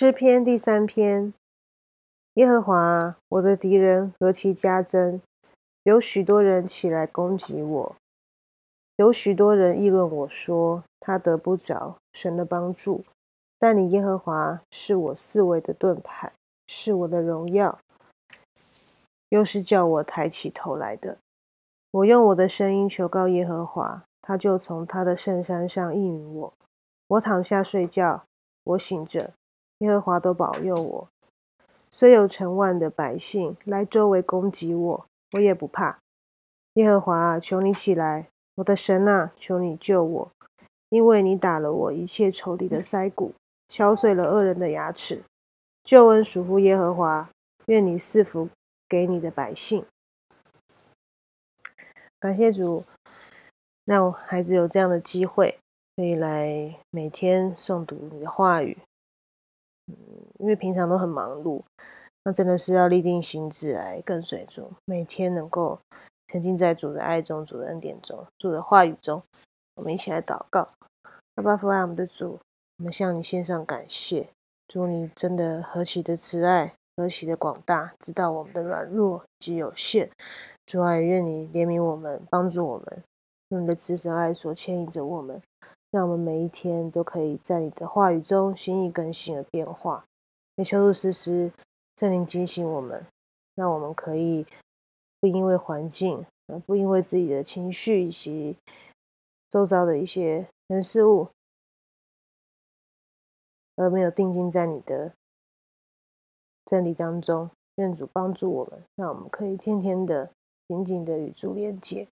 诗篇第三篇，耶和华，我的敌人何其加增！有许多人起来攻击我，有许多人议论我说，他得不着神的帮助。但你耶和华是我四围的盾牌，是我的荣耀，又是叫我抬起头来的。我用我的声音求告耶和华，他就从他的圣山上应允我。我躺下睡觉，我醒着。耶和华都保佑我，虽有成万的百姓来周围攻击我，我也不怕。耶和华，求你起来，我的神啊，求你救我，因为你打了我一切仇敌的腮骨，敲碎了恶人的牙齿。救恩属乎耶和华，愿你赐福给你的百姓。感谢主，让孩子有这样的机会，可以来每天诵读你的话语。嗯，因为平常都很忙碌，那真的是要立定心志来跟随主，每天能够沉浸在主的爱中、主的恩典中、主的话语中。我们一起来祷告，阿爸父爱我们的主，我们向你献上感谢。主，你真的何其的慈爱，何其的广大，知道我们的软弱及有限。主啊，愿你怜悯我们，帮助我们，用你的慈神爱所牵引着我们。让我们每一天都可以在你的话语中心意更新而变化。也求主时时圣灵警醒我们，让我们可以不因为环境，呃，不因为自己的情绪以及周遭的一些人事物，而没有定睛在你的真理当中。愿主帮助我们，让我们可以天天的紧紧的与主连接。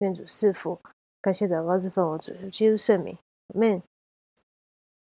愿主赐福。感谢祷告之奉我主耶稣圣名，Amen。